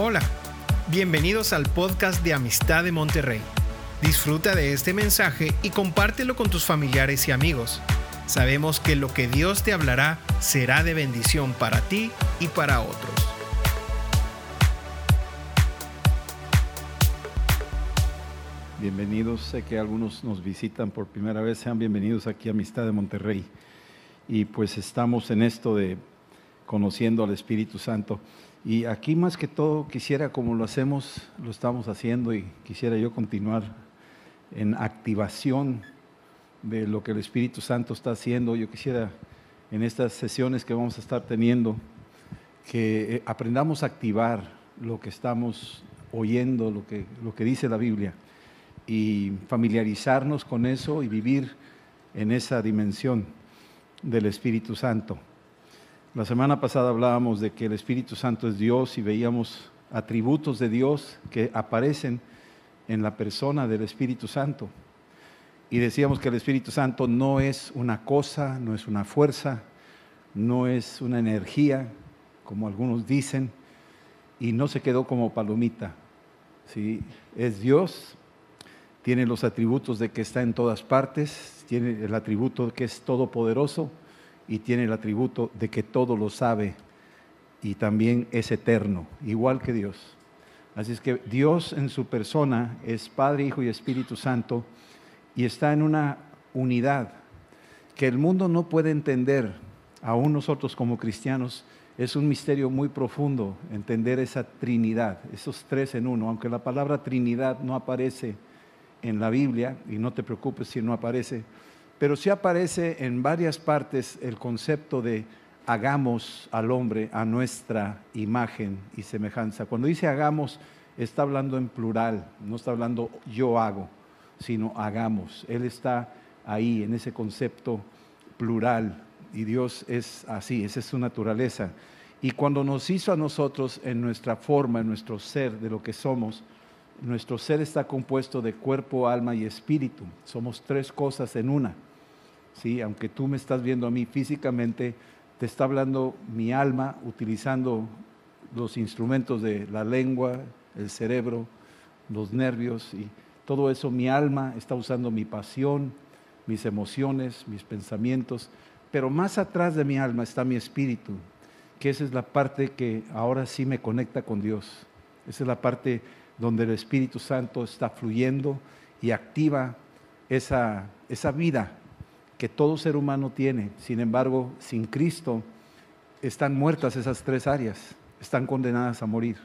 Hola, bienvenidos al podcast de Amistad de Monterrey. Disfruta de este mensaje y compártelo con tus familiares y amigos. Sabemos que lo que Dios te hablará será de bendición para ti y para otros. Bienvenidos, sé que algunos nos visitan por primera vez, sean bienvenidos aquí a Amistad de Monterrey. Y pues estamos en esto de conociendo al Espíritu Santo. Y aquí más que todo quisiera, como lo hacemos, lo estamos haciendo y quisiera yo continuar en activación de lo que el Espíritu Santo está haciendo. Yo quisiera en estas sesiones que vamos a estar teniendo, que eh, aprendamos a activar lo que estamos oyendo, lo que, lo que dice la Biblia, y familiarizarnos con eso y vivir en esa dimensión del Espíritu Santo. La semana pasada hablábamos de que el Espíritu Santo es Dios y veíamos atributos de Dios que aparecen en la persona del Espíritu Santo. Y decíamos que el Espíritu Santo no es una cosa, no es una fuerza, no es una energía, como algunos dicen, y no se quedó como palomita. ¿sí? Es Dios, tiene los atributos de que está en todas partes, tiene el atributo que es todopoderoso y tiene el atributo de que todo lo sabe y también es eterno, igual que Dios. Así es que Dios en su persona es Padre, Hijo y Espíritu Santo y está en una unidad que el mundo no puede entender, aún nosotros como cristianos, es un misterio muy profundo entender esa Trinidad, esos tres en uno, aunque la palabra Trinidad no aparece en la Biblia, y no te preocupes si no aparece, pero sí aparece en varias partes el concepto de hagamos al hombre a nuestra imagen y semejanza. Cuando dice hagamos, está hablando en plural, no está hablando yo hago, sino hagamos. Él está ahí en ese concepto plural y Dios es así, esa es su naturaleza. Y cuando nos hizo a nosotros en nuestra forma, en nuestro ser, de lo que somos, nuestro ser está compuesto de cuerpo, alma y espíritu. Somos tres cosas en una. ¿Sí? aunque tú me estás viendo a mí físicamente, te está hablando mi alma utilizando los instrumentos de la lengua, el cerebro, los nervios y todo eso. Mi alma está usando mi pasión, mis emociones, mis pensamientos, pero más atrás de mi alma está mi espíritu, que esa es la parte que ahora sí me conecta con Dios. Esa es la parte donde el Espíritu Santo está fluyendo y activa esa, esa vida que todo ser humano tiene. Sin embargo, sin Cristo están muertas esas tres áreas, están condenadas a morir.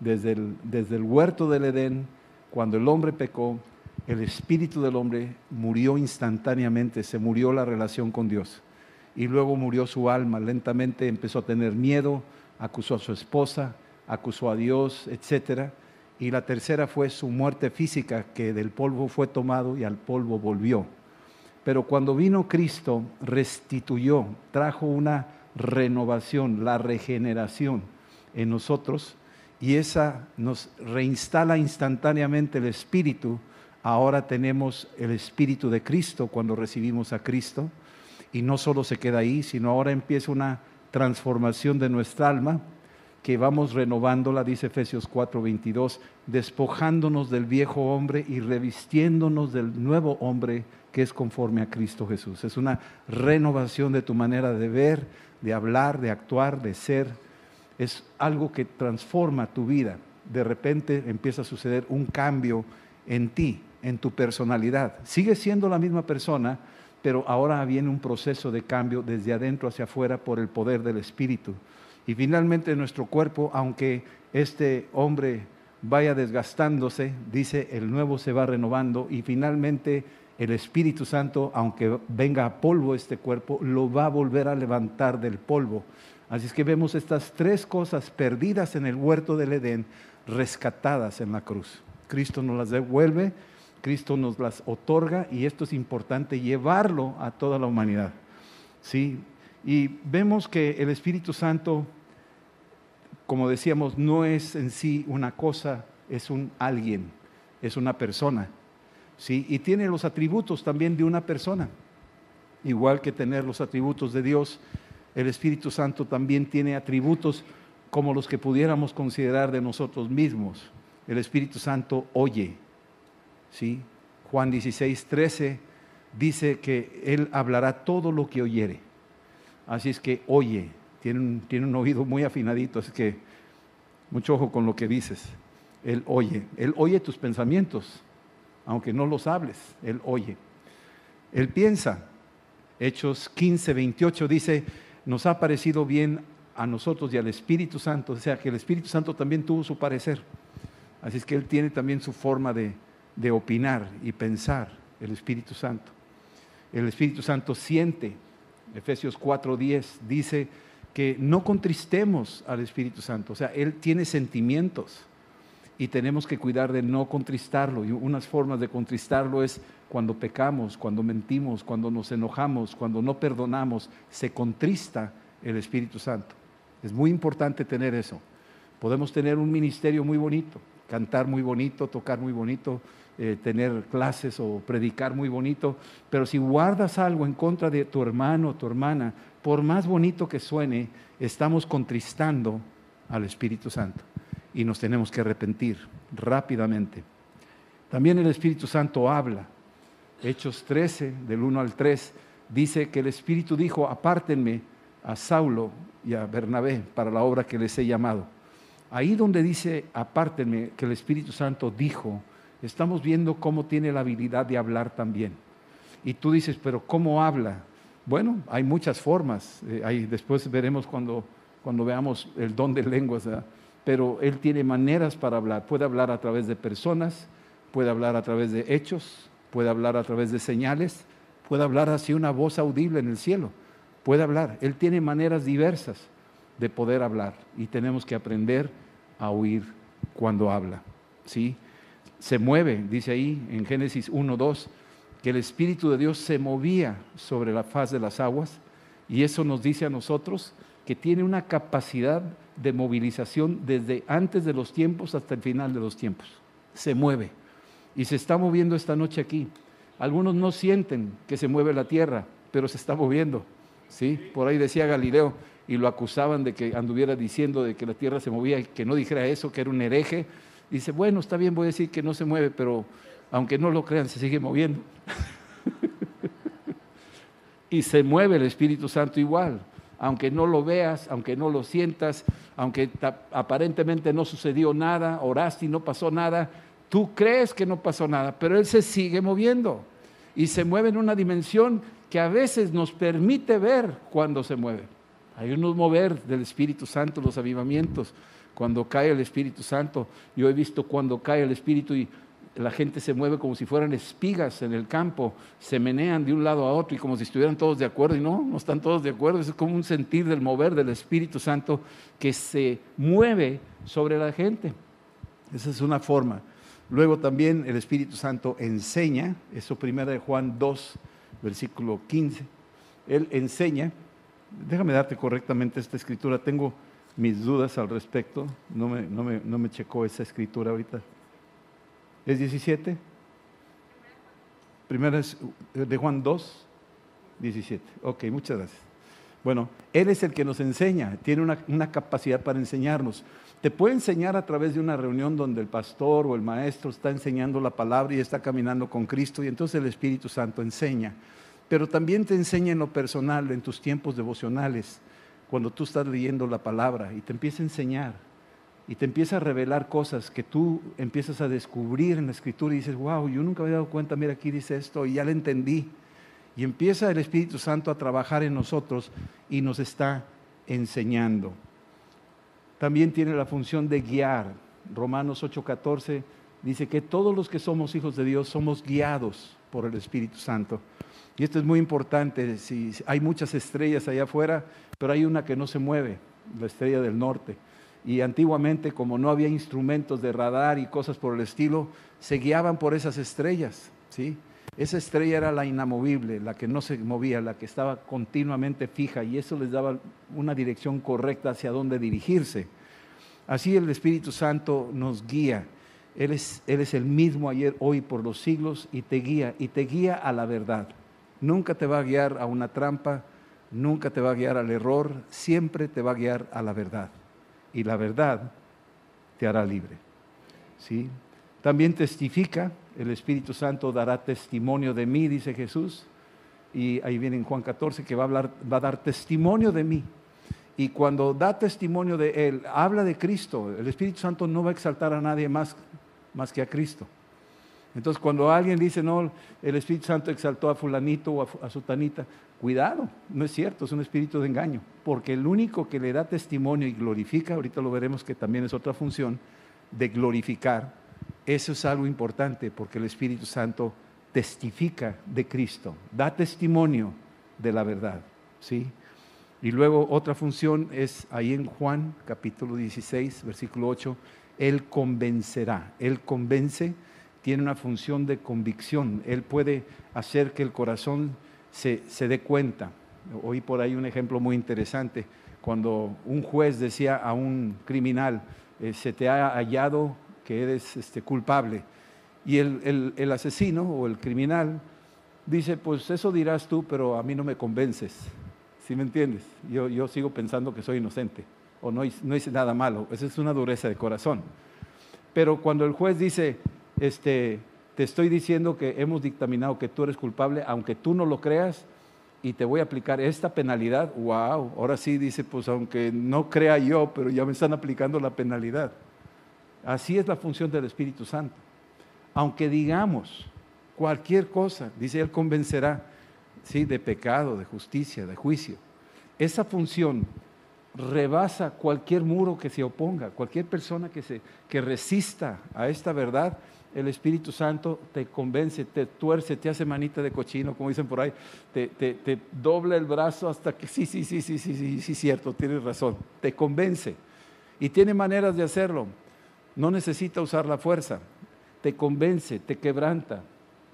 Desde el, desde el huerto del Edén, cuando el hombre pecó, el espíritu del hombre murió instantáneamente, se murió la relación con Dios. Y luego murió su alma, lentamente empezó a tener miedo, acusó a su esposa, acusó a Dios, etc. Y la tercera fue su muerte física, que del polvo fue tomado y al polvo volvió. Pero cuando vino Cristo, restituyó, trajo una renovación, la regeneración en nosotros y esa nos reinstala instantáneamente el Espíritu. Ahora tenemos el Espíritu de Cristo cuando recibimos a Cristo y no solo se queda ahí, sino ahora empieza una transformación de nuestra alma que vamos renovándola, dice Efesios 4:22, despojándonos del viejo hombre y revistiéndonos del nuevo hombre que es conforme a Cristo Jesús. Es una renovación de tu manera de ver, de hablar, de actuar, de ser. Es algo que transforma tu vida. De repente empieza a suceder un cambio en ti, en tu personalidad. Sigues siendo la misma persona, pero ahora viene un proceso de cambio desde adentro hacia afuera por el poder del Espíritu. Y finalmente nuestro cuerpo, aunque este hombre vaya desgastándose, dice, el nuevo se va renovando y finalmente el Espíritu Santo, aunque venga a polvo este cuerpo, lo va a volver a levantar del polvo. Así es que vemos estas tres cosas perdidas en el huerto del Edén, rescatadas en la cruz. Cristo nos las devuelve, Cristo nos las otorga y esto es importante llevarlo a toda la humanidad. ¿Sí? Y vemos que el Espíritu Santo, como decíamos, no es en sí una cosa, es un alguien, es una persona. ¿sí? Y tiene los atributos también de una persona. Igual que tener los atributos de Dios, el Espíritu Santo también tiene atributos como los que pudiéramos considerar de nosotros mismos. El Espíritu Santo oye. ¿sí? Juan 16, 13 dice que Él hablará todo lo que oyere. Así es que oye, tiene un, tiene un oído muy afinadito, así que mucho ojo con lo que dices. Él oye, Él oye tus pensamientos, aunque no los hables, Él oye. Él piensa. Hechos 15, 28 dice, nos ha parecido bien a nosotros y al Espíritu Santo, o sea que el Espíritu Santo también tuvo su parecer. Así es que Él tiene también su forma de, de opinar y pensar, el Espíritu Santo. El Espíritu Santo siente, Efesios 4:10 dice que no contristemos al Espíritu Santo, o sea, Él tiene sentimientos y tenemos que cuidar de no contristarlo. Y unas formas de contristarlo es cuando pecamos, cuando mentimos, cuando nos enojamos, cuando no perdonamos, se contrista el Espíritu Santo. Es muy importante tener eso. Podemos tener un ministerio muy bonito, cantar muy bonito, tocar muy bonito, eh, tener clases o predicar muy bonito, pero si guardas algo en contra de tu hermano o tu hermana, por más bonito que suene, estamos contristando al Espíritu Santo y nos tenemos que arrepentir rápidamente. También el Espíritu Santo habla. Hechos 13, del 1 al 3, dice que el Espíritu dijo, apártenme a Saulo y a Bernabé para la obra que les he llamado. Ahí donde dice, apártenme, que el Espíritu Santo dijo, estamos viendo cómo tiene la habilidad de hablar también. Y tú dices, pero ¿cómo habla? Bueno, hay muchas formas. Eh, después veremos cuando, cuando veamos el don de lenguas pero Él tiene maneras para hablar. Puede hablar a través de personas, puede hablar a través de hechos, puede hablar a través de señales, puede hablar así una voz audible en el cielo, puede hablar. Él tiene maneras diversas de poder hablar y tenemos que aprender a oír cuando habla. ¿sí? Se mueve, dice ahí en Génesis 1.2, que el Espíritu de Dios se movía sobre la faz de las aguas y eso nos dice a nosotros que tiene una capacidad de movilización desde antes de los tiempos hasta el final de los tiempos. Se mueve y se está moviendo esta noche aquí. Algunos no sienten que se mueve la tierra, pero se está moviendo. ¿sí? Por ahí decía Galileo y lo acusaban de que anduviera diciendo de que la tierra se movía y que no dijera eso, que era un hereje. Dice, bueno, está bien, voy a decir que no se mueve, pero aunque no lo crean, se sigue moviendo. y se mueve el Espíritu Santo igual aunque no lo veas, aunque no lo sientas, aunque aparentemente no sucedió nada, oraste y no pasó nada, tú crees que no pasó nada, pero Él se sigue moviendo y se mueve en una dimensión que a veces nos permite ver cuando se mueve. Hay unos mover del Espíritu Santo, los avivamientos, cuando cae el Espíritu Santo. Yo he visto cuando cae el Espíritu y la gente se mueve como si fueran espigas en el campo, se menean de un lado a otro y como si estuvieran todos de acuerdo y no, no están todos de acuerdo, es como un sentir del mover del Espíritu Santo que se mueve sobre la gente. Esa es una forma. Luego también el Espíritu Santo enseña, eso primero de Juan 2, versículo 15, él enseña, déjame darte correctamente esta escritura, tengo mis dudas al respecto, no me, no me, no me checó esa escritura ahorita, ¿Es 17? Primera es eh, de Juan 2, 17. Ok, muchas gracias. Bueno, Él es el que nos enseña, tiene una, una, capacidad para enseñarnos. Te puede enseñar a través de una reunión donde el pastor o el maestro está enseñando la palabra y está caminando con Cristo y entonces el Espíritu Santo enseña. Pero también te enseña en lo personal, en tus tiempos devocionales, cuando tú estás leyendo la palabra y te empieza a enseñar y te empieza a revelar cosas que tú empiezas a descubrir en la escritura y dices, wow, yo nunca había dado cuenta, mira aquí dice esto y ya lo entendí. Y empieza el Espíritu Santo a trabajar en nosotros y nos está enseñando. También tiene la función de guiar. Romanos 8:14 dice que todos los que somos hijos de Dios somos guiados por el Espíritu Santo. Y esto es muy importante. Si hay muchas estrellas allá afuera, pero hay una que no se mueve, la estrella del norte y antiguamente como no había instrumentos de radar y cosas por el estilo, se guiaban por esas estrellas, ¿sí? Esa estrella era la inamovible, la que no se movía, la que estaba continuamente fija y eso les daba una dirección correcta hacia dónde dirigirse. Así el Espíritu Santo nos guía. Él es, él es el mismo ayer, hoy, por los siglos y te guía, y te guía a la verdad. Nunca te va a guiar a una trampa, nunca te va a guiar al error, siempre te va a guiar a la verdad y la verdad te hará libre. ¿Sí? También testifica, el Espíritu Santo dará testimonio de mí, dice Jesús. Y ahí viene en Juan 14 que va a, hablar, va a dar testimonio de mí. Y cuando da testimonio de Él, habla de Cristo. El Espíritu Santo no va a exaltar a nadie más, más que a Cristo. Entonces, cuando alguien dice, no, el Espíritu Santo exaltó a fulanito o a, sutanita, cuidado, no es cierto, es un espíritu de engaño. Porque el único que le da testimonio y glorifica, ahorita lo veremos que también es otra función, de glorificar, eso es algo importante porque el Espíritu Santo testifica de Cristo, da testimonio de la verdad, ¿sí? Y luego otra función es ahí en Juan capítulo 16, versículo 8, Él convencerá, Él convence, tiene una función de convicción, Él puede hacer que el corazón se, se dé cuenta. Oí por ahí un ejemplo muy interesante, cuando un juez decía a un criminal, eh, se te ha hallado que eres este, culpable. Y el, asesino o el criminal dice, pues eso dirás tú, pero a mí no me convences. ¿Sí me entiendes? Yo, yo sigo pensando que soy inocente o no, no hice nada malo. Esa es una dureza de corazón. Pero cuando el juez dice, este, te estoy diciendo que hemos dictaminado que tú eres culpable, aunque tú no lo creas, y te voy a aplicar esta penalidad, wow, ahora sí dice, pues aunque no crea yo, pero ya me están aplicando la penalidad. Así es la función del Espíritu Santo. Aunque digamos cualquier cosa, dice Él convencerá, ¿sí? de pecado, de justicia, de juicio. Esa función rebasa cualquier muro que se oponga, cualquier persona que, se, que resista a esta verdad, el Espíritu Santo te convence, te tuerce, te hace manita de cochino, como dicen por ahí, te, te, te dobla el brazo hasta que sí, sí, sí, sí, sí, sí, sí, cierto, tienes razón, te convence. Y tiene maneras de hacerlo. No necesita usar la fuerza, te convence, te quebranta.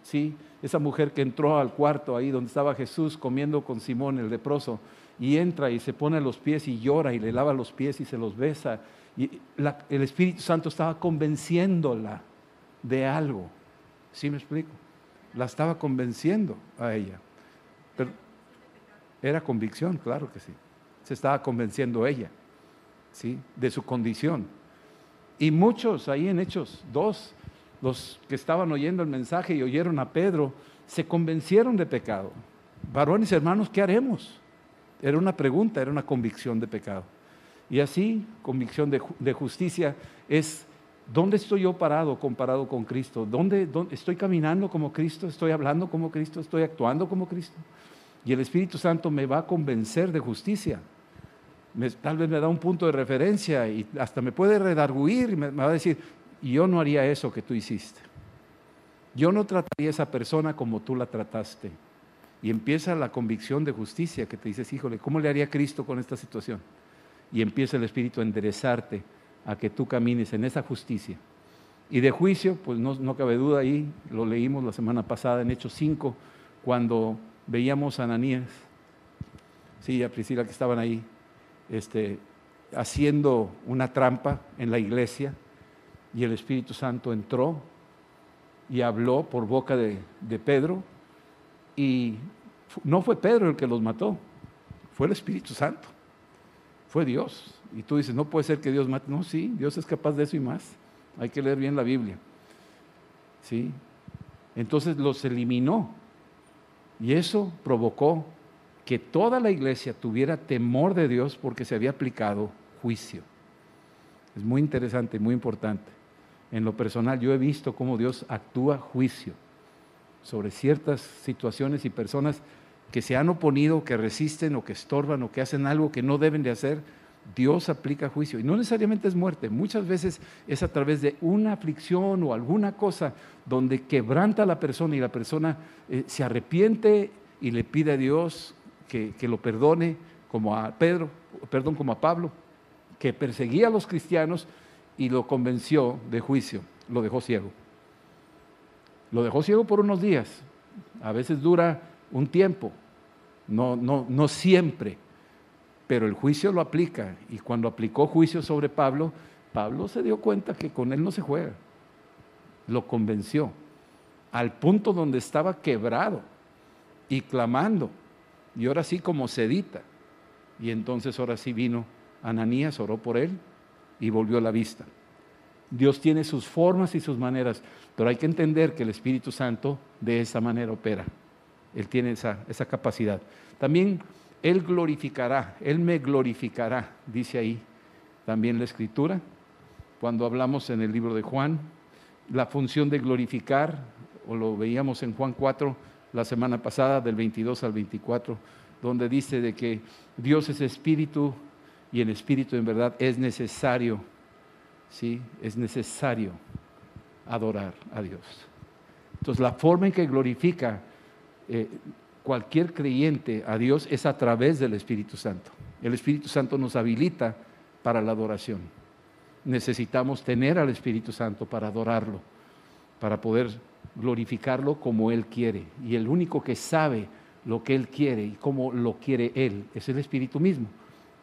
¿sí? Esa mujer que entró al cuarto ahí donde estaba Jesús comiendo con Simón el leproso y entra y se pone los pies y llora y le lava los pies y se los besa. Y el Espíritu Santo estaba convenciéndola de algo. ¿Sí me explico? La estaba convenciendo a ella. Pero era convicción, claro que sí. Se estaba convenciendo ella, ¿sí? De su condición. Y muchos ahí en Hechos dos los que estaban oyendo el mensaje y oyeron a Pedro, se convencieron de pecado. Varones hermanos, ¿qué haremos? Era una pregunta, era una convicción de pecado. Y así, convicción de, justicia es, ¿dónde estoy yo parado comparado con Cristo? ¿Dónde, ¿Dónde, estoy caminando como Cristo? ¿Estoy hablando como Cristo? ¿Estoy actuando como Cristo? Y el Espíritu Santo me va a convencer de justicia tal vez me da un punto de referencia y hasta me puede redarguir y me, va a decir, yo no haría eso que tú hiciste. Yo no trataría a esa persona como tú la trataste. Y empieza la convicción de justicia que te dices, híjole, ¿cómo le haría Cristo con esta situación? Y empieza el Espíritu a enderezarte a que tú camines en esa justicia. Y de juicio, pues no, no cabe duda ahí, lo leímos la semana pasada en Hechos 5, cuando veíamos a Ananías, sí, a Priscila que estaban ahí, este, haciendo una trampa en la iglesia y el Espíritu Santo entró y habló por boca de, Pedro y no fue Pedro el que los mató, fue el Espíritu Santo, fue Dios. Y tú dices, no puede ser que Dios mate. No, sí, Dios es capaz de eso y más. Hay que leer bien la Biblia. ¿Sí? Entonces los eliminó. Y eso provocó que toda la iglesia tuviera temor de Dios porque se había aplicado juicio. Es muy interesante, muy importante. En lo personal yo he visto cómo Dios actúa juicio sobre ciertas situaciones y personas que se han oponido, que resisten o que estorban o que hacen algo que no deben de hacer. Dios aplica juicio y no necesariamente es muerte, muchas veces es a través de una aflicción o alguna cosa donde quebranta a la persona y la persona eh, se arrepiente y le pide a Dios que, lo perdone como a Pedro, perdón, como a Pablo, que perseguía a los cristianos y lo convenció de juicio, lo dejó ciego. Lo dejó ciego por unos días, a veces dura un tiempo, no, no, no siempre, pero el juicio lo aplica. Y cuando aplicó juicio sobre Pablo, Pablo se dio cuenta que con él no se juega, lo convenció, al punto donde estaba quebrado y clamando, y ahora sí como sedita. Y entonces ahora sí vino Ananías, oró por él y volvió la vista. Dios tiene sus formas y sus maneras, pero hay que entender que el Espíritu Santo de esa manera opera. Él tiene esa, esa capacidad. También Él glorificará, Él me glorificará, dice ahí también la Escritura, cuando hablamos en el libro de Juan, la función de glorificar, o lo veíamos en Juan 4 la semana pasada, del 22 al 24, donde dice de que Dios es espíritu y el espíritu en verdad es necesario, ¿sí? Es necesario adorar a Dios. Entonces la forma en que glorifica eh, cualquier creyente a Dios es a través del Espíritu Santo. El Espíritu Santo nos habilita para la adoración. Necesitamos tener al Espíritu Santo para adorarlo, para poder glorificarlo como Él quiere. Y el único que sabe lo que Él quiere y cómo lo quiere Él es el Espíritu mismo.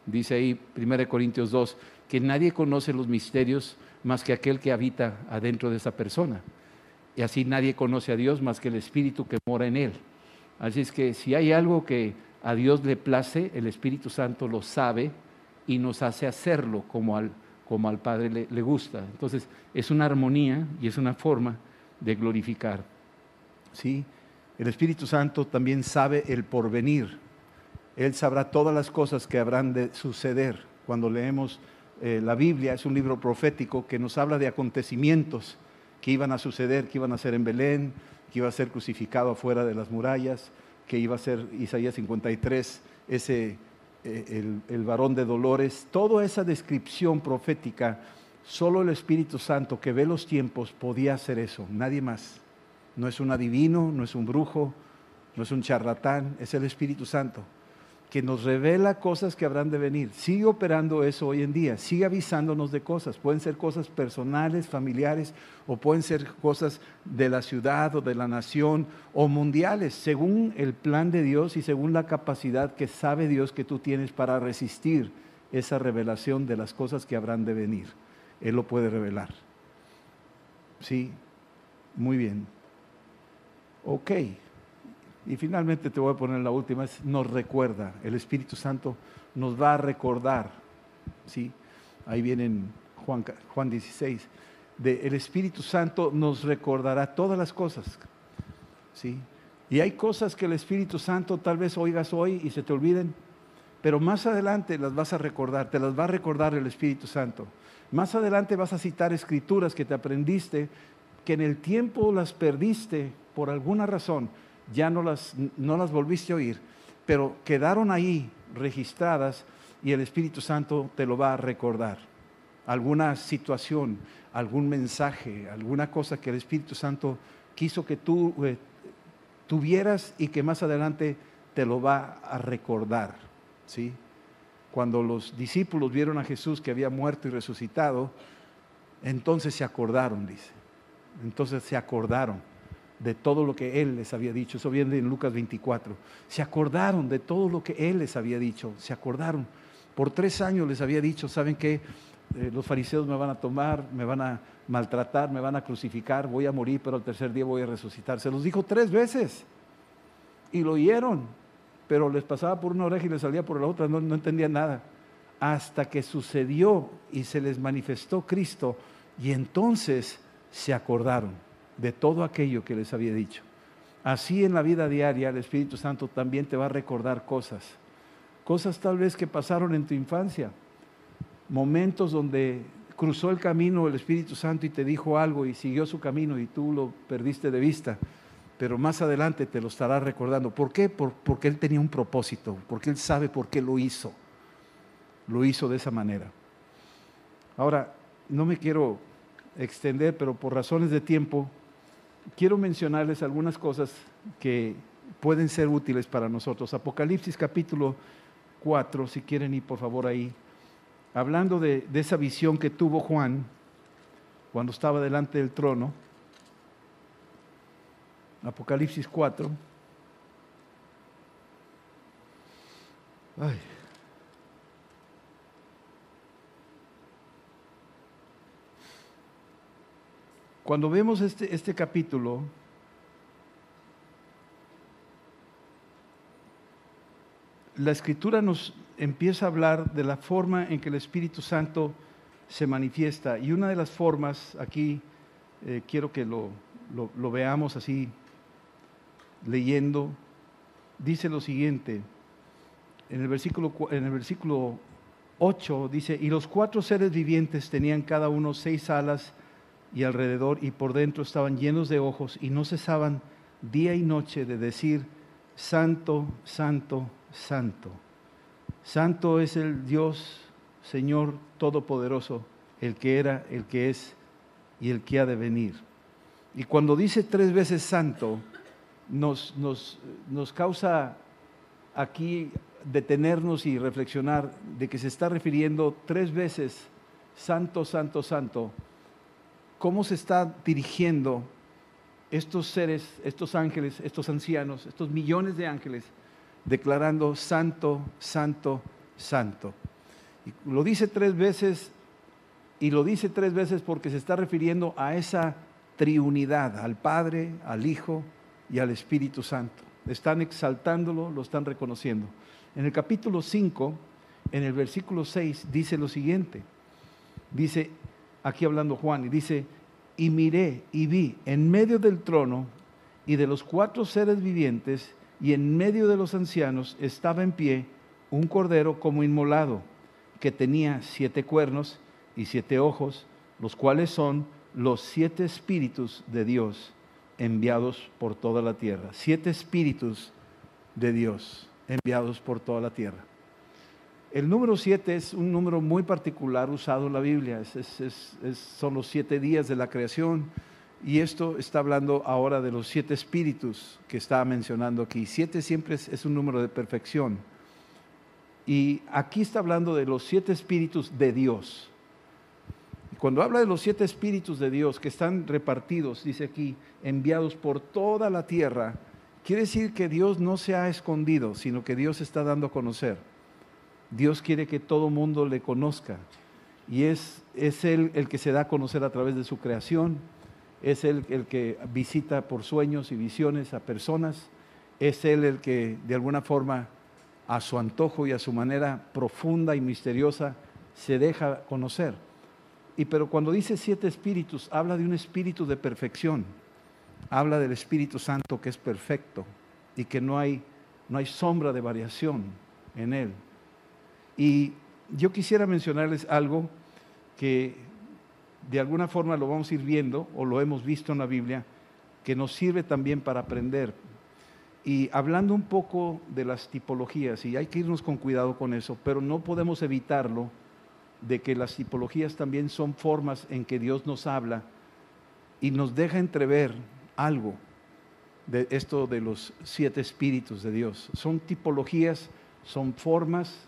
Dice ahí 1 Corintios 2 que nadie conoce los misterios más que aquel que habita adentro de esa persona. Y así nadie conoce a Dios más que el Espíritu que mora en Él. Así es que si hay algo que a Dios le place, el Espíritu Santo lo sabe y nos hace hacerlo como al, como al Padre le, le gusta. Entonces es una armonía y es una forma de glorificar. ¿Sí? El Espíritu Santo también sabe el porvenir. Él sabrá todas las cosas que habrán de suceder. Cuando leemos eh, la Biblia, es un libro profético que nos habla de acontecimientos que iban a suceder, que iban a ser en Belén, que iba a ser crucificado afuera de las murallas, que iba a ser Isaías 53, ese, eh, el, el varón de dolores. Toda esa descripción profética, solo el Espíritu Santo que ve los tiempos podía hacer eso, nadie más. No es un adivino, no es un brujo, no es un charlatán, es el Espíritu Santo que nos revela cosas que habrán de venir. Sigue operando eso hoy en día, sigue avisándonos de cosas. Pueden ser cosas personales, familiares, o pueden ser cosas de la ciudad o de la nación o mundiales, según el plan de Dios y según la capacidad que sabe Dios que tú tienes para resistir esa revelación de las cosas que habrán de venir. Él lo puede revelar. Sí, muy bien. Ok. Y finalmente te voy a poner la última, es nos recuerda, el Espíritu Santo nos va a recordar, ¿sí? Ahí viene en Juan, Juan 16, de el Espíritu Santo nos recordará todas las cosas, ¿sí? Y hay cosas que el Espíritu Santo tal vez oigas hoy y se te olviden, pero más adelante las vas a recordar, te las va a recordar el Espíritu Santo. Más adelante vas a citar escrituras que te aprendiste, que en el tiempo las perdiste por alguna razón, ya no las, no las volviste a oír, pero quedaron ahí registradas y el Espíritu Santo te lo va a recordar. Alguna situación, algún mensaje, alguna cosa que el Espíritu Santo quiso que tú eh, tuvieras y que más adelante te lo va a recordar. ¿sí? Cuando los discípulos vieron a Jesús que había muerto y resucitado, entonces se acordaron, dice. Entonces se acordaron de todo lo que Él les había dicho. Eso viene en Lucas 24. Se acordaron de todo lo que Él les había dicho. Se acordaron. Por tres años les había dicho, ¿saben qué? Eh, los fariseos me van a tomar, me van a maltratar, me van a crucificar, voy a morir, pero al tercer día voy a resucitar. Se los dijo tres veces. Y lo oyeron, pero les pasaba por una oreja y les salía por la otra, no, no entendían nada. Hasta que sucedió y se les manifestó Cristo, y entonces se acordaron de todo aquello que les había dicho. Así en la vida diaria el Espíritu Santo también te va a recordar cosas, cosas tal vez que pasaron en tu infancia, momentos donde cruzó el camino el Espíritu Santo y te dijo algo y siguió su camino y tú lo perdiste de vista, pero más adelante te lo estará recordando. ¿Por qué? porque Él tenía un propósito, porque Él sabe por qué lo hizo. Lo hizo de esa manera. Ahora, no me quiero extender, pero por razones de tiempo, quiero mencionarles algunas cosas que pueden ser útiles para nosotros. Apocalipsis capítulo 4, si quieren ir por favor ahí, hablando de, esa visión que tuvo Juan cuando estaba delante del trono. Apocalipsis 4. Ay. Cuando vemos este, este capítulo, la escritura nos empieza a hablar de la forma en que el Espíritu Santo se manifiesta. Y una de las formas, aquí eh, quiero que lo, lo veamos así, leyendo, dice lo siguiente, en el versículo, en el versículo 8 dice, y los cuatro seres vivientes tenían cada uno seis alas y alrededor y por dentro estaban llenos de ojos y no cesaban día y noche de decir, Santo, Santo, Santo. Santo es el Dios, Señor Todopoderoso, el que era, el que es y el que ha de venir. Y cuando dice tres veces Santo, nos, nos, nos causa aquí detenernos y reflexionar de que se está refiriendo tres veces, Santo, Santo, Santo, cómo se está dirigiendo estos seres, estos ángeles, estos ancianos, estos millones de ángeles, declarando Santo, Santo, Santo. Y lo dice tres veces y lo dice tres veces porque se está refiriendo a esa triunidad, al Padre, al Hijo y al Espíritu Santo. Están exaltándolo, lo están reconociendo. En el capítulo 5, en el versículo 6, dice lo siguiente. Dice, aquí hablando Juan, y dice, y miré y vi en medio del trono y de los cuatro seres vivientes y en medio de los ancianos estaba en pie un cordero como inmolado, que tenía siete cuernos y siete ojos, los cuales son los siete espíritus de Dios enviados por toda la tierra. Siete espíritus de Dios enviados por toda la tierra. El número siete es un número muy particular usado en la Biblia, son los siete días de la creación y esto está hablando ahora de los siete espíritus que estaba mencionando aquí. Siete siempre es, un número de perfección y aquí está hablando de los siete espíritus de Dios. Cuando habla de los siete espíritus de Dios que están repartidos, dice aquí, enviados por toda la tierra, Quiere decir que Dios no se ha escondido, sino que Dios está dando a conocer. Dios quiere que todo mundo le conozca. Y es, es Él el que se da a conocer a través de su creación. Es Él el que visita por sueños y visiones a personas. Es Él el que de alguna forma a su antojo y a su manera profunda y misteriosa se deja conocer. Y pero cuando dice siete espíritus, habla de un espíritu de perfección habla del Espíritu Santo que es perfecto y que no hay, no hay sombra de variación en él. Y yo quisiera mencionarles algo que de alguna forma lo vamos a ir viendo o lo hemos visto en la Biblia, que nos sirve también para aprender. Y hablando un poco de las tipologías, y hay que irnos con cuidado con eso, pero no podemos evitarlo, de que las tipologías también son formas en que Dios nos habla y nos deja entrever algo de esto de los siete espíritus de Dios. Son tipologías, son formas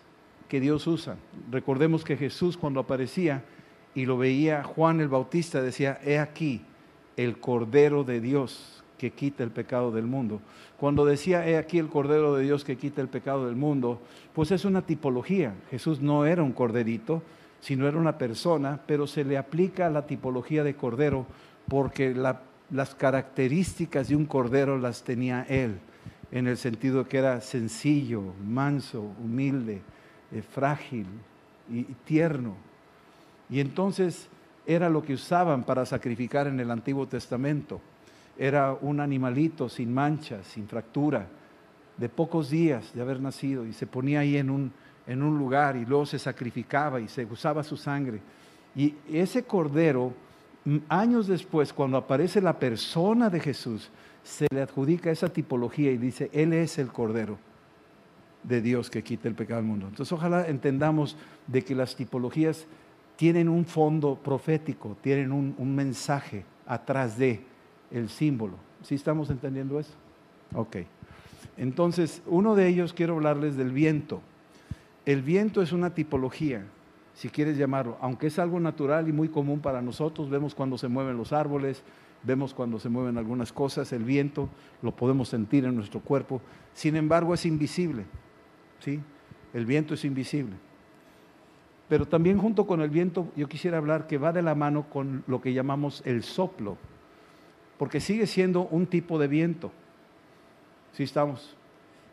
que Dios usa. Recordemos que Jesús cuando aparecía y lo veía Juan el Bautista decía, he aquí el Cordero de Dios que quita el pecado del mundo. Cuando decía, he aquí el Cordero de Dios que quita el pecado del mundo, pues es una tipología. Jesús no era un corderito, sino era una persona, pero se le aplica la tipología de cordero porque la las características de un cordero las tenía él, en el sentido que era sencillo, manso, humilde, eh, frágil y, tierno. Y entonces era lo que usaban para sacrificar en el Antiguo Testamento. Era un animalito sin mancha, sin fractura, de pocos días de haber nacido y se ponía ahí en un, en un lugar y luego se sacrificaba y se usaba su sangre. Y ese cordero años después, cuando aparece la persona de Jesús, se le adjudica esa tipología y dice, Él es el Cordero de Dios que quita el pecado del mundo. Entonces ojalá entendamos de que las tipologías tienen un fondo profético, tienen un, mensaje atrás de el símbolo. ¿Sí estamos entendiendo eso? Ok. Entonces, uno de ellos quiero hablarles del viento. El viento es una tipología si quieres llamarlo, aunque es algo natural y muy común para nosotros, vemos cuando se mueven los árboles, vemos cuando se mueven algunas cosas, el viento, lo podemos sentir en nuestro cuerpo, sin embargo es invisible, ¿sí? El viento es invisible. Pero también junto con el viento yo quisiera hablar que va de la mano con lo que llamamos el soplo, porque sigue siendo un tipo de viento. ¿Sí estamos?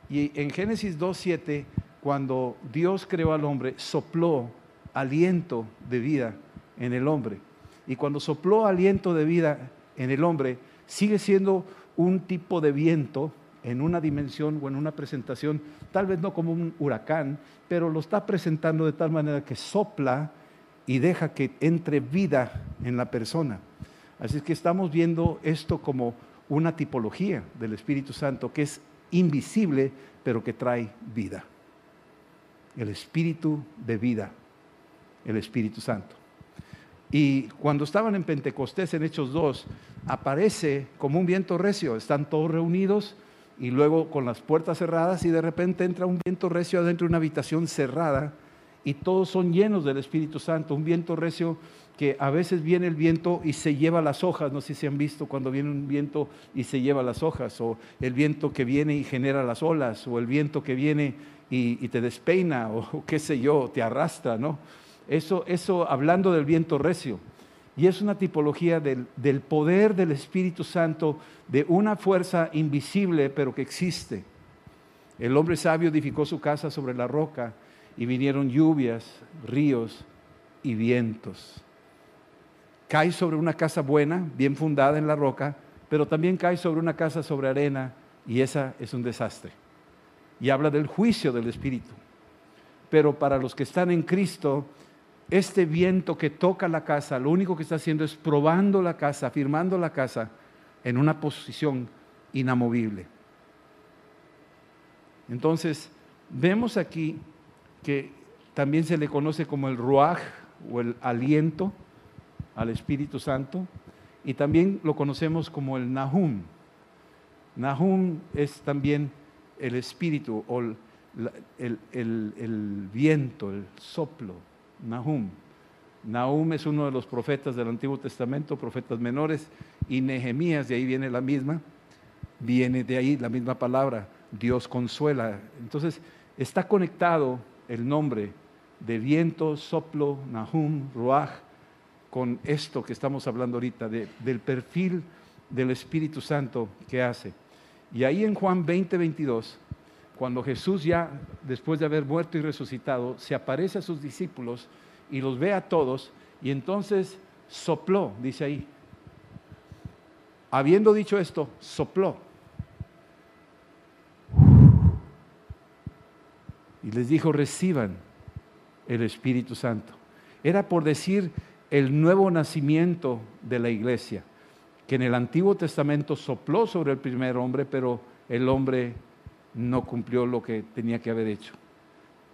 Y en Génesis 2.7, cuando Dios creó al hombre, sopló aliento de vida en el hombre. Y cuando sopló aliento de vida en el hombre, sigue siendo un tipo de viento en una dimensión o en una presentación, tal vez no como un huracán, pero lo está presentando de tal manera que sopla y deja que entre vida en la persona. Así es que estamos viendo esto como una tipología del Espíritu Santo que es invisible, pero que trae vida. El Espíritu de vida, el Espíritu Santo. Y cuando estaban en Pentecostés, en Hechos 2, aparece como un viento recio. Están todos reunidos y luego con las puertas cerradas y de repente entra un viento recio adentro de una habitación cerrada y todos son llenos del Espíritu Santo. Un viento recio que a veces viene el viento y se lleva las hojas. No sé si han visto cuando viene un viento y se lleva las hojas, o el viento que viene y genera las olas, o el viento que viene y, te despeina, o qué sé yo, te arrastra, ¿no? Eso, eso hablando del viento recio. Y es una tipología del, poder del Espíritu Santo, de una fuerza invisible, pero que existe. El hombre sabio edificó su casa sobre la roca y vinieron lluvias, ríos y vientos. Cae sobre una casa buena, bien fundada en la roca, pero también cae sobre una casa sobre arena y esa es un desastre. Y habla del juicio del Espíritu. Pero para los que están en Cristo, este viento que toca la casa, lo único que está haciendo es probando la casa, firmando la casa en una posición inamovible. Entonces, vemos aquí que también se le conoce como el ruaj o el aliento al Espíritu Santo y también lo conocemos como el nahum. Nahum es también el espíritu o el, el viento, el soplo Nahum. Nahum es uno de los profetas del Antiguo Testamento, profetas menores, y Nehemías, de ahí viene la misma, viene de ahí la misma palabra, Dios consuela. Entonces, está conectado el nombre de viento, soplo, Nahum, Ruach, con esto que estamos hablando ahorita, del perfil del Espíritu Santo que hace. Y ahí en Juan 20, 22, cuando Jesús ya, después de haber muerto y resucitado, se aparece a sus discípulos y los ve a todos, y entonces sopló, dice ahí. Habiendo dicho esto, sopló. Y les dijo, reciban el Espíritu Santo. Era por decir el nuevo nacimiento de la iglesia, que en el Antiguo Testamento sopló sobre el primer hombre, pero el hombre no cumplió lo que tenía que haber hecho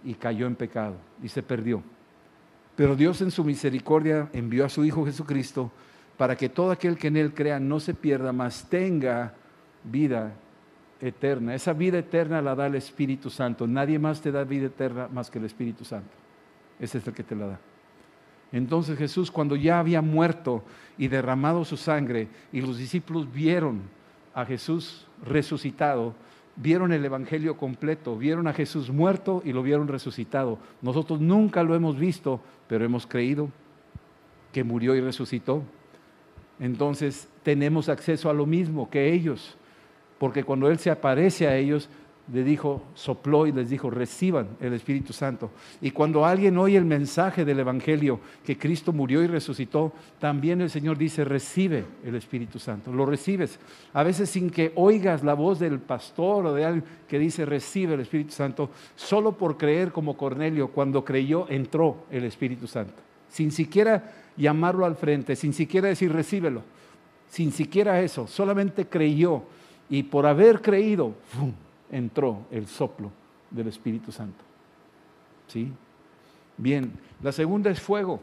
y cayó en pecado y se perdió. Pero Dios en su misericordia envió a su Hijo Jesucristo para que todo aquel que en Él crea no se pierda, mas tenga vida eterna. Esa vida eterna la da el Espíritu Santo. Nadie más te da vida eterna más que el Espíritu Santo. Ese es el que te la da. Entonces Jesús, cuando ya había muerto y derramado su sangre, y los discípulos vieron a Jesús resucitado, vieron el Evangelio completo, vieron a Jesús muerto y lo vieron resucitado. Nosotros nunca lo hemos visto, pero hemos creído que murió y resucitó. Entonces tenemos acceso a lo mismo que ellos, porque cuando Él se aparece a ellos, le dijo, sopló y les dijo, reciban el Espíritu Santo. Y cuando alguien oye el mensaje del Evangelio, que Cristo murió y resucitó, también el Señor dice, recibe el Espíritu Santo. Lo recibes. A veces sin que oigas la voz del pastor o de alguien que dice, recibe el Espíritu Santo, solo por creer como Cornelio, cuando creyó, entró el Espíritu Santo. Sin siquiera llamarlo al frente, sin siquiera decir, recíbelo. Sin siquiera eso, solamente creyó. Y por haber creído, ¡fum! Entró el soplo del Espíritu Santo. ¿Sí? Bien, la segunda es fuego.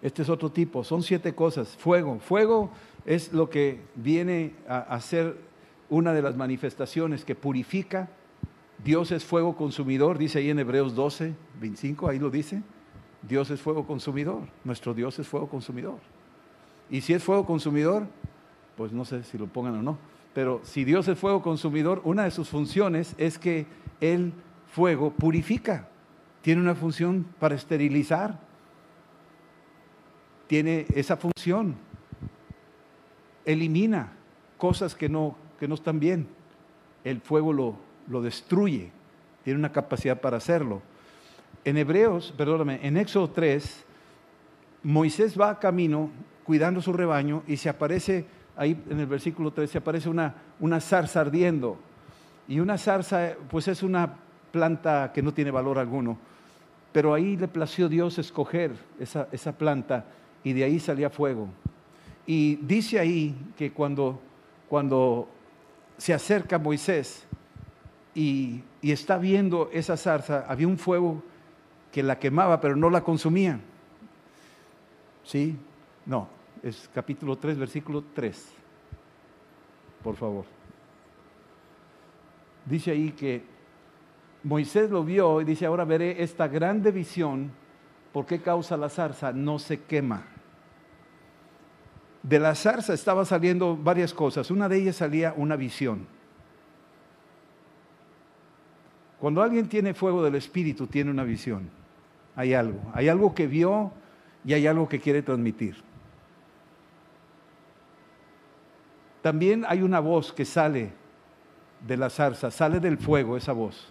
Este es otro tipo, son siete cosas. Fuego, fuego es lo que viene a, ser una de las manifestaciones que purifica. Dios es fuego consumidor, dice ahí en Hebreos 12, 25, ahí lo dice. Dios es fuego consumidor, nuestro Dios es fuego consumidor. Y si es fuego consumidor, pues no sé si lo pongan o no, pero si Dios es fuego consumidor, una de sus funciones es que el fuego purifica. Tiene una función para esterilizar. Tiene esa función. Elimina cosas que no, que no están bien. El fuego lo, lo destruye. Tiene una capacidad para hacerlo. En Hebreos, perdóname, en Éxodo 3, Moisés va camino cuidando su rebaño y se aparece, ahí en el versículo 3, se aparece una, una zarza ardiendo. Y una zarza, pues es una planta que no tiene valor alguno. Pero ahí le plació Dios escoger esa, esa planta y de ahí salía fuego. Y dice ahí que cuando, cuando se acerca Moisés y, y está viendo esa zarza, había un fuego que la quemaba, pero no la consumía. ¿Sí? No, es capítulo 3, versículo 3. Por favor. Dice ahí que Moisés lo vio y dice, ahora veré esta grande visión. ¿Por qué causa la zarza? No se quema. De la zarza estaba saliendo varias cosas. Una de ellas salía una visión. Cuando alguien tiene fuego del Espíritu, tiene una visión. Hay algo. Hay algo que vio y hay algo que quiere transmitir. También hay una voz que sale de la zarza, sale del fuego esa voz.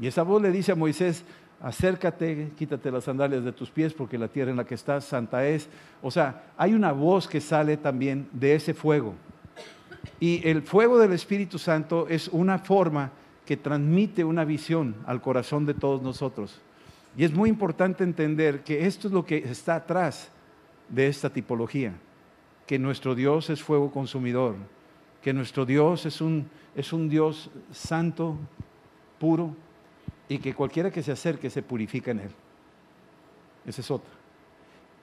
Y esa voz le dice a Moisés, acércate, quítate las sandalias de tus pies porque la tierra en la que estás santa es. O sea, hay una voz que sale también de ese fuego. Y el fuego del Espíritu Santo es una forma que transmite una visión al corazón de todos nosotros. Y es muy importante entender que esto es lo que está atrás de esta tipología, que nuestro Dios es fuego consumidor, que nuestro Dios es un, es un Dios santo, puro, y que cualquiera que se acerque se purifica en Él. Esa es otra.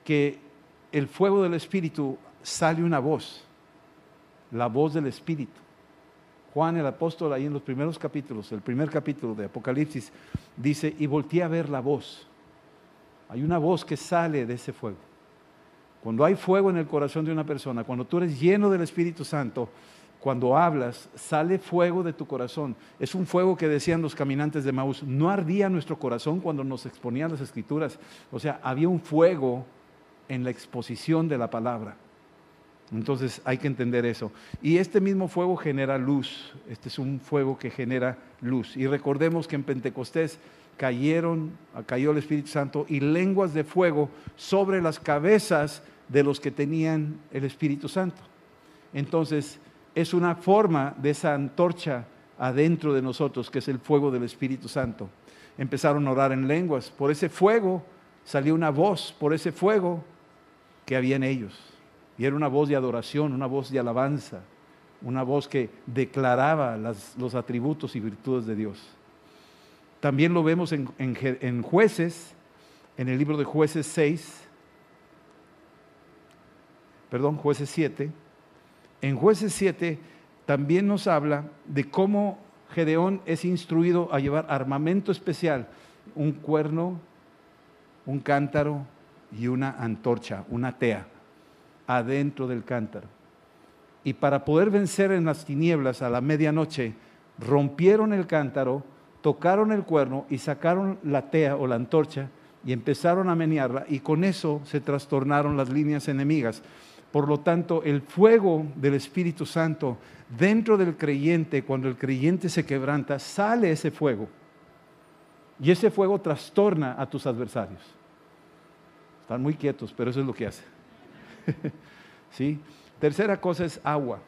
Que el fuego del Espíritu sale una voz, la voz del Espíritu. Juan el apóstol ahí en los primeros capítulos, el primer capítulo de Apocalipsis, dice, y volteé a ver la voz. Hay una voz que sale de ese fuego. Cuando hay fuego en el corazón de una persona, cuando tú eres lleno del Espíritu Santo, cuando hablas, sale fuego de tu corazón. Es un fuego que decían los caminantes de Maús, no ardía nuestro corazón cuando nos exponían las escrituras. O sea, había un fuego en la exposición de la palabra. Entonces hay que entender eso. Y este mismo fuego genera luz. Este es un fuego que genera luz. Y recordemos que en Pentecostés cayeron, cayó el Espíritu Santo y lenguas de fuego sobre las cabezas de los que tenían el Espíritu Santo. Entonces, es una forma de esa antorcha adentro de nosotros, que es el fuego del Espíritu Santo. Empezaron a orar en lenguas. Por ese fuego salió una voz, por ese fuego que había en ellos. Y era una voz de adoración, una voz de alabanza, una voz que declaraba los atributos y virtudes de Dios. También lo vemos en, jueces, en el libro de jueces 6, perdón, jueces 7 en jueces 7 también nos habla de cómo Gedeón es instruido a llevar armamento especial, un cuerno, un cántaro y una antorcha, una tea, adentro del cántaro. Y para poder vencer en las tinieblas a la medianoche, rompieron el cántaro, tocaron el cuerno y sacaron la tea o la antorcha y empezaron a menearla y con eso se trastornaron las líneas enemigas. Por lo tanto, el fuego del Espíritu Santo dentro del creyente, cuando el creyente se quebranta, sale ese fuego. Y ese fuego trastorna a tus adversarios. Están muy quietos, pero eso es lo que hace. ¿Sí? Tercera cosa es agua.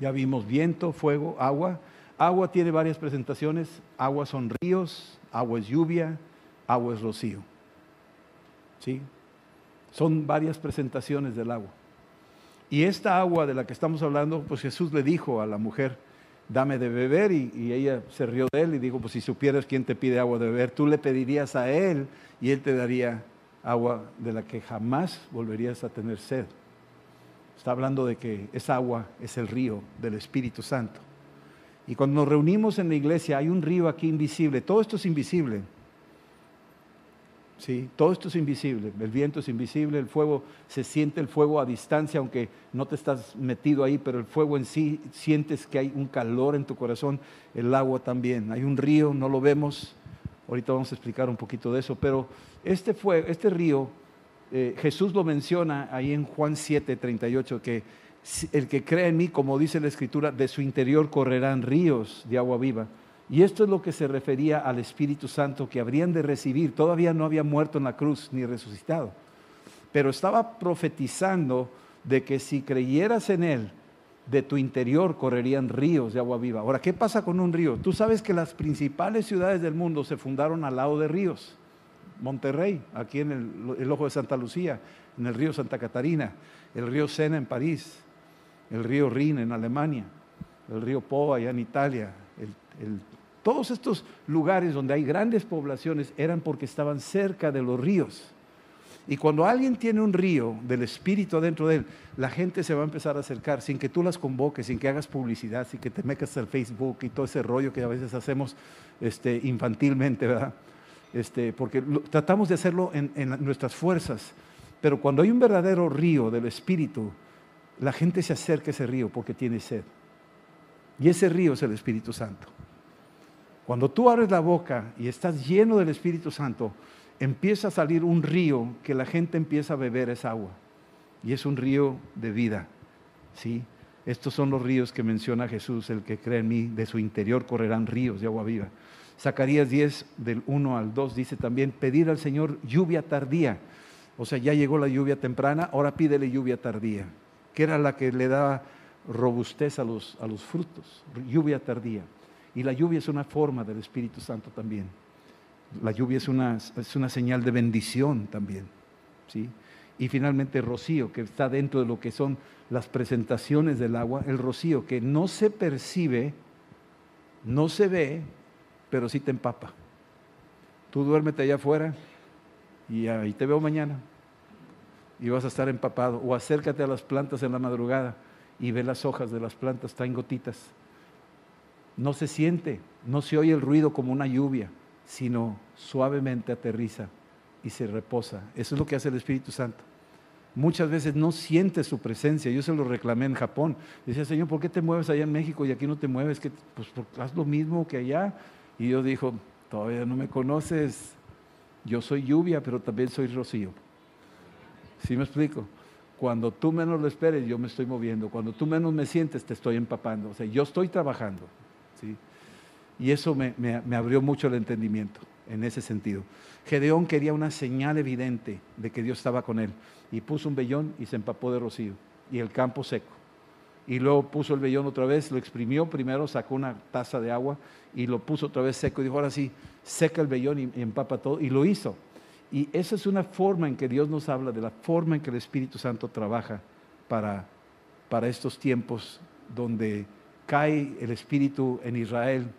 Ya vimos viento, fuego, agua. Agua tiene varias presentaciones. Agua son ríos, agua es lluvia, agua es rocío. ¿Sí? Son varias presentaciones del agua. Y esta agua de la que estamos hablando, pues Jesús le dijo a la mujer, dame de beber, y, ella se rió de él y dijo, pues si supieras quién te pide agua de beber, tú le pedirías a él y él te daría agua de la que jamás volverías a tener sed. Está hablando de que esa agua es el río del Espíritu Santo. Y cuando nos reunimos en la iglesia hay un río aquí invisible, todo esto es invisible. ¿sí? Todo esto es invisible, el viento es invisible, el fuego, se siente el fuego a distancia, aunque no te estás metido ahí, pero el fuego en sí, sientes que hay un calor en tu corazón, el agua también, hay un río, no lo vemos, ahorita vamos a explicar un poquito de eso, pero este, este río, eh, Jesús lo menciona ahí en Juan 7, 38, que el que cree en mí, como dice la Escritura, de su interior correrán ríos de agua viva. Y esto es lo que se refería al Espíritu Santo que habrían de recibir. Todavía no había muerto en la cruz ni resucitado. pero estaba profetizando de que si creyeras en Él, de tu interior correrían ríos de agua viva. Ahora, ¿qué pasa con un río? Tú sabes que las principales ciudades del mundo se fundaron al lado de ríos. Monterrey, aquí en el, Ojo de Santa Lucía, en el río Santa Catarina, el río Sena en París, el río Rin en Alemania, el río Po allá en Italia. todos estos lugares donde hay grandes poblaciones eran porque estaban cerca de los ríos. Y cuando alguien tiene un río del Espíritu adentro de él, la gente se va a empezar a acercar sin que tú las convoques, sin que hagas publicidad, sin que te metas al Facebook y todo ese rollo que a veces hacemos este, infantilmente, ¿verdad? Este, porque tratamos de hacerlo en, en nuestras fuerzas. Pero cuando hay un verdadero río del Espíritu, la gente se acerca a ese río porque tiene sed. Y ese río es el Espíritu Santo. Cuando tú abres la boca y estás lleno del Espíritu Santo, empieza a salir un río que la gente empieza a beber esa agua. Y es un río de vida. ¿sí? Estos son los ríos que menciona Jesús, el que cree en mí, de su interior correrán ríos de agua viva. Zacarías 10, del 1 al 2, dice también, pedir al Señor lluvia tardía. O sea, ya llegó la lluvia temprana, ahora pídele lluvia tardía, que era la que le da robustez a los, a los frutos, lluvia tardía. Y la lluvia es una forma del Espíritu Santo también. La lluvia es una, es una señal de bendición también. ¿sí? Y finalmente rocío, que está dentro de lo que son las presentaciones del agua, el rocío, que no se percibe, no se ve, pero sí te empapa. Tú duérmete allá afuera y ahí te veo mañana y vas a estar empapado. O acércate a las plantas en la madrugada y ve las hojas de las plantas, traen gotitas. No se siente, no se oye el ruido como una lluvia, sino suavemente aterriza y se reposa. Eso es lo que hace el Espíritu Santo. Muchas veces no siente su presencia. Yo se lo reclamé en Japón. Decía, Señor, ¿por qué te mueves allá en México y aquí no te mueves? Que, pues haz lo mismo que allá. Y yo dijo, todavía no me conoces. Yo soy lluvia, pero también soy rocío. ¿Sí me explico? Cuando tú menos lo esperes, yo me estoy moviendo. Cuando tú menos me sientes, te estoy empapando. O sea, yo estoy trabajando. ¿sí? Y eso me, abrió mucho el entendimiento en ese sentido. Gedeón quería una señal evidente de que Dios estaba con él. Y puso un vellón y se empapó de rocío. Y el campo seco. Y luego puso el vellón otra vez, lo exprimió primero, sacó una taza de agua y lo puso otra vez seco. Y dijo, ahora sí, seca el vellón y empapa todo. Y lo hizo. Y esa es una forma en que Dios nos habla, de la forma en que el Espíritu Santo trabaja para, para estos tiempos donde cae el Espíritu en Israel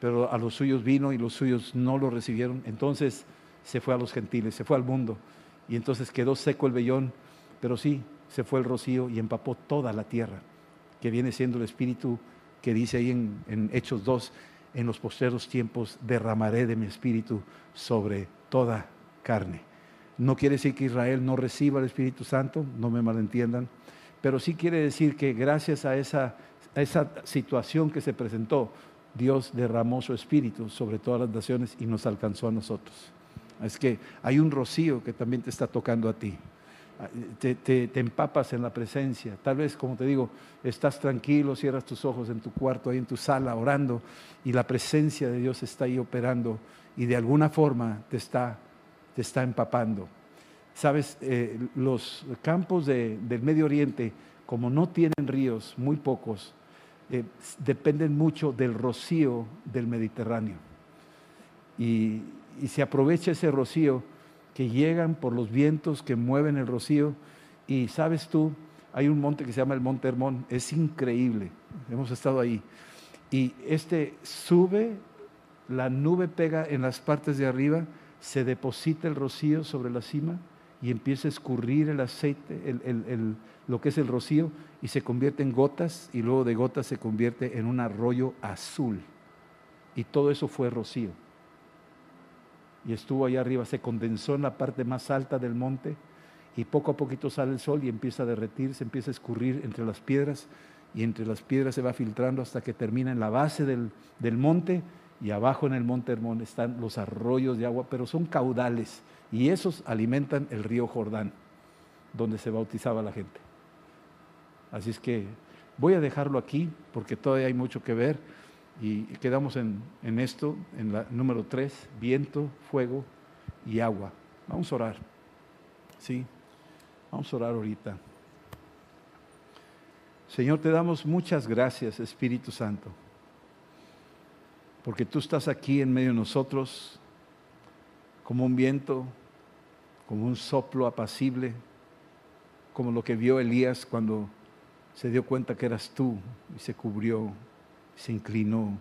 pero a los suyos vino y los suyos no lo recibieron. Entonces se fue a los gentiles, se fue al mundo. Y entonces quedó seco el vellón, pero sí, se fue el rocío y empapó toda la tierra, que viene siendo el espíritu que dice ahí en, Hechos 2, en los posteros tiempos derramaré de mi espíritu sobre toda carne. No quiere decir que Israel no reciba el Espíritu Santo, no me malentiendan, pero sí quiere decir que gracias a esa, situación que se presentó, Dios derramó su espíritu sobre todas las naciones y nos alcanzó a nosotros. Es que hay un rocío que también te está tocando a ti. Te, empapas en la presencia. Tal vez, como te digo, estás tranquilo, cierras tus ojos en tu cuarto, ahí en tu sala, orando, y la presencia de Dios está ahí operando y de alguna forma te está, te está empapando. Sabes, eh, los campos del Medio Oriente, como no tienen ríos, muy pocos, eh, dependen mucho del rocío del Mediterráneo. Y, se aprovecha ese rocío que llegan por los vientos que mueven el rocío. Y sabes tú, hay un monte que se llama el Monte Hermón, es increíble, hemos estado ahí. Y este sube, la nube pega en las partes de arriba, se deposita el rocío sobre la cima y empieza a escurrir el aceite, el, lo que es el rocío, y se convierte en gotas y luego de gotas se convierte en un arroyo azul. Y todo eso fue rocío. Y estuvo allá arriba, se condensó en la parte más alta del monte y poco a poquito sale el sol y empieza a derretirse, empieza a escurrir entre las piedras y entre las piedras se va filtrando hasta que termina en la base del, del monte y abajo en el monte Hermón están los arroyos de agua, pero son caudales y esos alimentan el río Jordán, donde se bautizaba la gente. Así es que voy a dejarlo aquí porque todavía hay mucho que ver y quedamos en, esto, en la número tres, viento, fuego y agua. Vamos a orar. ¿Sí? Vamos a orar ahorita. Señor, te damos muchas gracias, Espíritu Santo, porque tú estás aquí en medio de nosotros como un viento, como un soplo apacible, como lo que vio Elías cuando se dio cuenta que eras tú y se cubrió, se inclinó.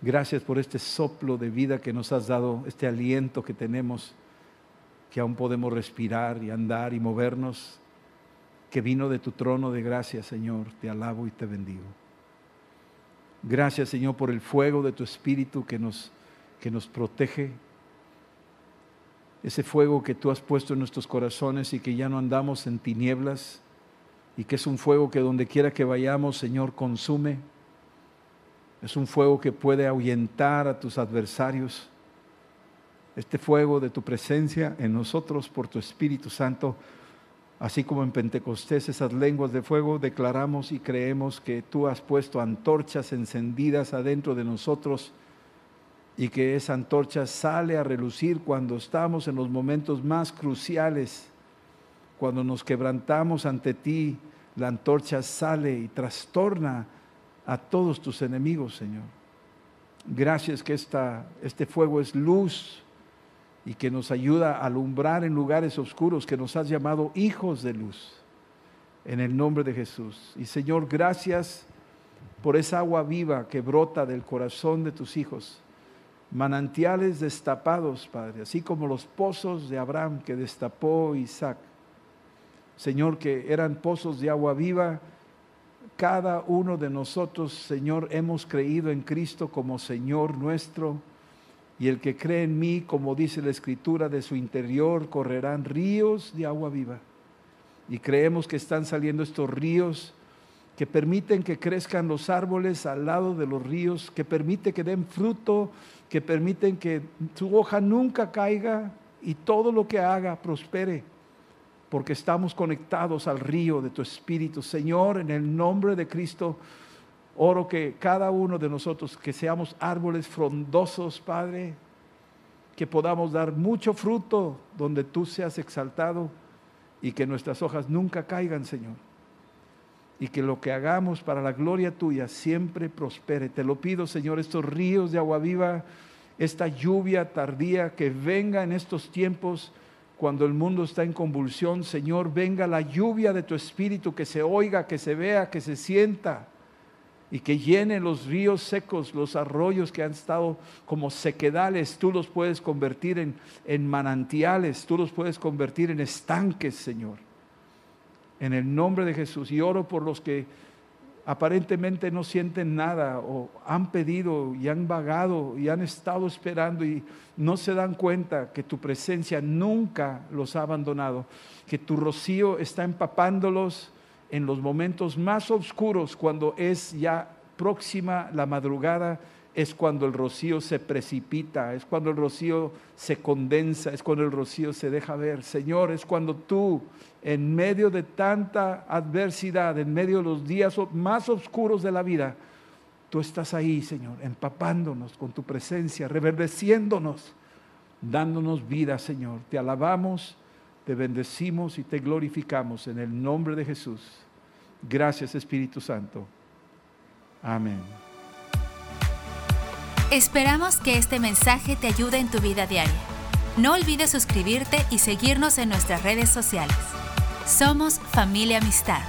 Gracias por este soplo de vida que nos has dado, este aliento que tenemos, que aún podemos respirar y andar y movernos que vino de tu trono de gracia, Señor. Te alabo y te bendigo. Gracias, Señor, por el fuego de tu Espíritu que nos, que nos protege. Ese fuego que tú has puesto en nuestros corazones y que ya no andamos en tinieblas y que es un fuego que donde quiera que vayamos, Señor, consume. Es un fuego que puede ahuyentar a tus adversarios. Este fuego de tu presencia en nosotros por tu Espíritu Santo Así como en Pentecostés esas lenguas de fuego declaramos y creemos que tú has puesto antorchas encendidas adentro de nosotros y que esa antorcha sale a relucir cuando estamos en los momentos más cruciales, cuando nos quebrantamos ante ti, la antorcha sale y trastorna a todos tus enemigos, Señor. Gracias que esta, este fuego es luz y que nos ayuda a alumbrar en lugares oscuros, que nos has llamado hijos de luz, en el nombre de Jesús. Y Señor, gracias por esa agua viva que brota del corazón de tus hijos, manantiales destapados, Padre, así como los pozos de Abraham que destapó Isaac. Señor, que eran pozos de agua viva, cada uno de nosotros, Señor, hemos creído en Cristo como Señor nuestro y el que cree en mí, como dice la Escritura, de su interior correrán ríos de agua viva. Y creemos que están saliendo estos ríos que permiten que crezcan los árboles al lado de los ríos, que permite que den fruto, que permiten que su hoja nunca caiga y todo lo que haga prospere, porque estamos conectados al río de tu Espíritu. Señor, en el nombre de Cristo, Oro que cada uno de nosotros, que seamos árboles frondosos, Padre, que podamos dar mucho fruto donde tú seas exaltado y que nuestras hojas nunca caigan, Señor. Y que lo que hagamos para la gloria tuya siempre prospere. Te lo pido, Señor, estos ríos de agua viva, esta lluvia tardía que venga en estos tiempos cuando el mundo está en convulsión, Señor, venga la lluvia de tu espíritu, que se oiga, que se vea, que se sienta y que llene los ríos secos, los arroyos que han estado como sequedales, tú los puedes convertir en, en manantiales, tú los puedes convertir en estanques, Señor. En el nombre de Jesús. Y oro por los que aparentemente no sienten nada o han pedido y han vagado y han estado esperando y no se dan cuenta que tu presencia nunca los ha abandonado, que tu rocío está empapándolos en los momentos más oscuros, cuando es ya próxima la madrugada, es cuando el rocío se precipita, es cuando el rocío se condensa, es cuando el rocío se deja ver. Señor, es cuando tú, en medio de tanta adversidad, en medio de los días más oscuros de la vida, tú estás ahí, Señor, empapándonos con tu presencia, reverdeciéndonos, dándonos vida, Señor. Te alabamos te bendecimos y te glorificamos en el nombre de Jesús. Gracias Espíritu Santo. Amén. Esperamos que este mensaje te ayude en tu vida diaria. No olvides suscribirte y seguirnos en nuestras redes sociales. Somos familia amistad.